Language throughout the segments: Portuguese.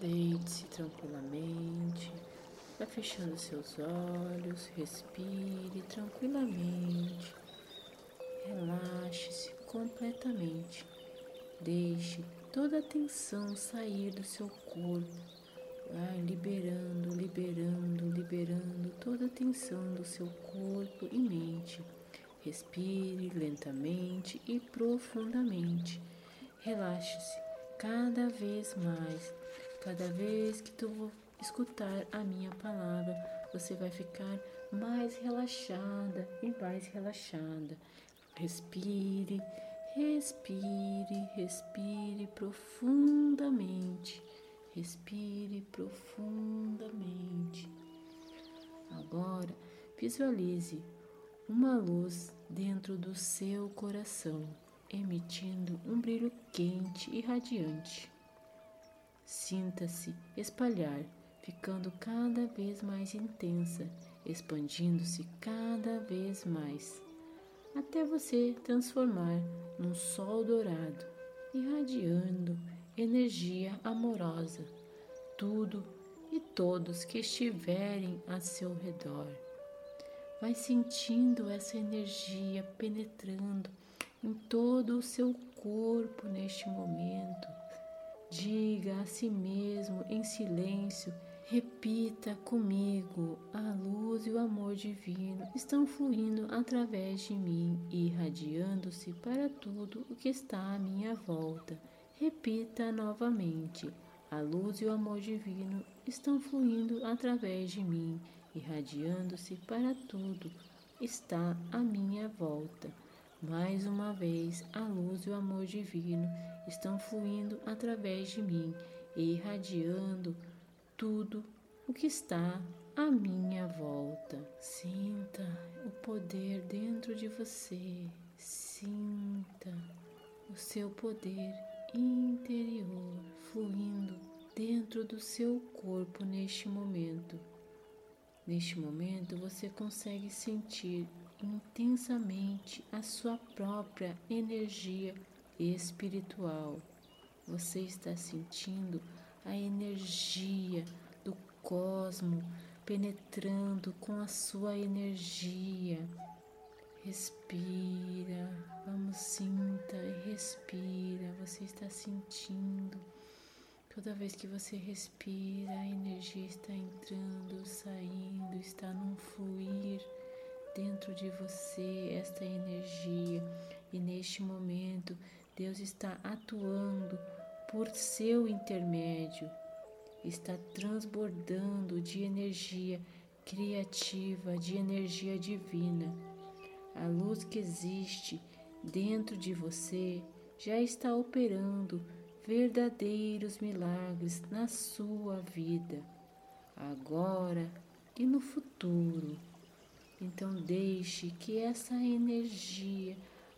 Deite-se tranquilamente, vai fechando seus olhos, respire tranquilamente, relaxe-se completamente, deixe toda a tensão sair do seu corpo, vai liberando, liberando, liberando toda a tensão do seu corpo e mente. Respire lentamente e profundamente. Relaxe-se cada vez mais Cada vez que tu escutar a minha palavra, você vai ficar mais relaxada e mais relaxada. Respire, respire, respire profundamente. Respire profundamente. Agora, visualize uma luz dentro do seu coração, emitindo um brilho quente e radiante. Sinta-se espalhar, ficando cada vez mais intensa, expandindo-se cada vez mais, até você transformar num sol dourado, irradiando energia amorosa, tudo e todos que estiverem a seu redor. Vai sentindo essa energia penetrando em todo o seu corpo neste momento Diga a si mesmo em silêncio, repita comigo: a luz e o amor divino estão fluindo através de mim, irradiando-se para tudo o que está à minha volta. Repita novamente: a luz e o amor divino estão fluindo através de mim, irradiando-se para tudo está à minha volta. Mais uma vez, a luz e o amor divino estão fluindo através de mim e irradiando tudo o que está à minha volta. Sinta o poder dentro de você. Sinta o seu poder interior fluindo dentro do seu corpo neste momento. Neste momento, você consegue sentir intensamente a sua própria energia espiritual. Você está sentindo a energia do cosmo penetrando com a sua energia. Respira, vamos, sinta e respira. Você está sentindo. Toda vez que você respira, a energia está entrando, saindo, está num fluir dentro de você esta energia e neste momento Deus está atuando por seu intermédio, está transbordando de energia criativa, de energia divina. A luz que existe dentro de você já está operando verdadeiros milagres na sua vida, agora e no futuro. Então deixe que essa energia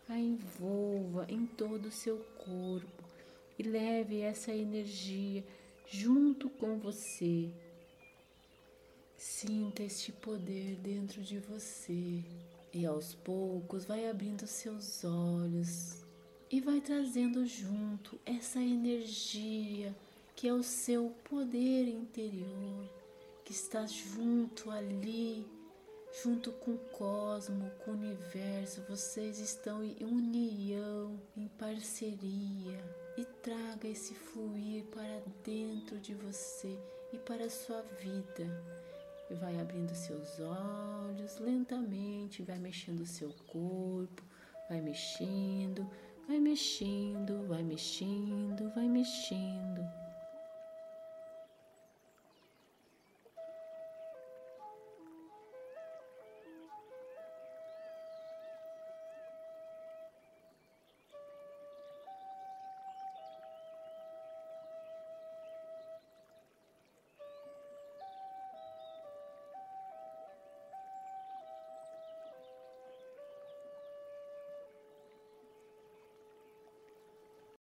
a envolva em todo o seu corpo e leve essa energia junto com você. Sinta este poder dentro de você e aos poucos vai abrindo seus olhos e vai trazendo junto essa energia que é o seu poder interior, que está junto ali junto com o cosmo, com o universo, vocês estão em união, em parceria. E traga esse fluir para dentro de você e para a sua vida. E vai abrindo seus olhos lentamente, vai mexendo o seu corpo, vai mexendo, vai mexendo, vai mexendo, vai mexendo.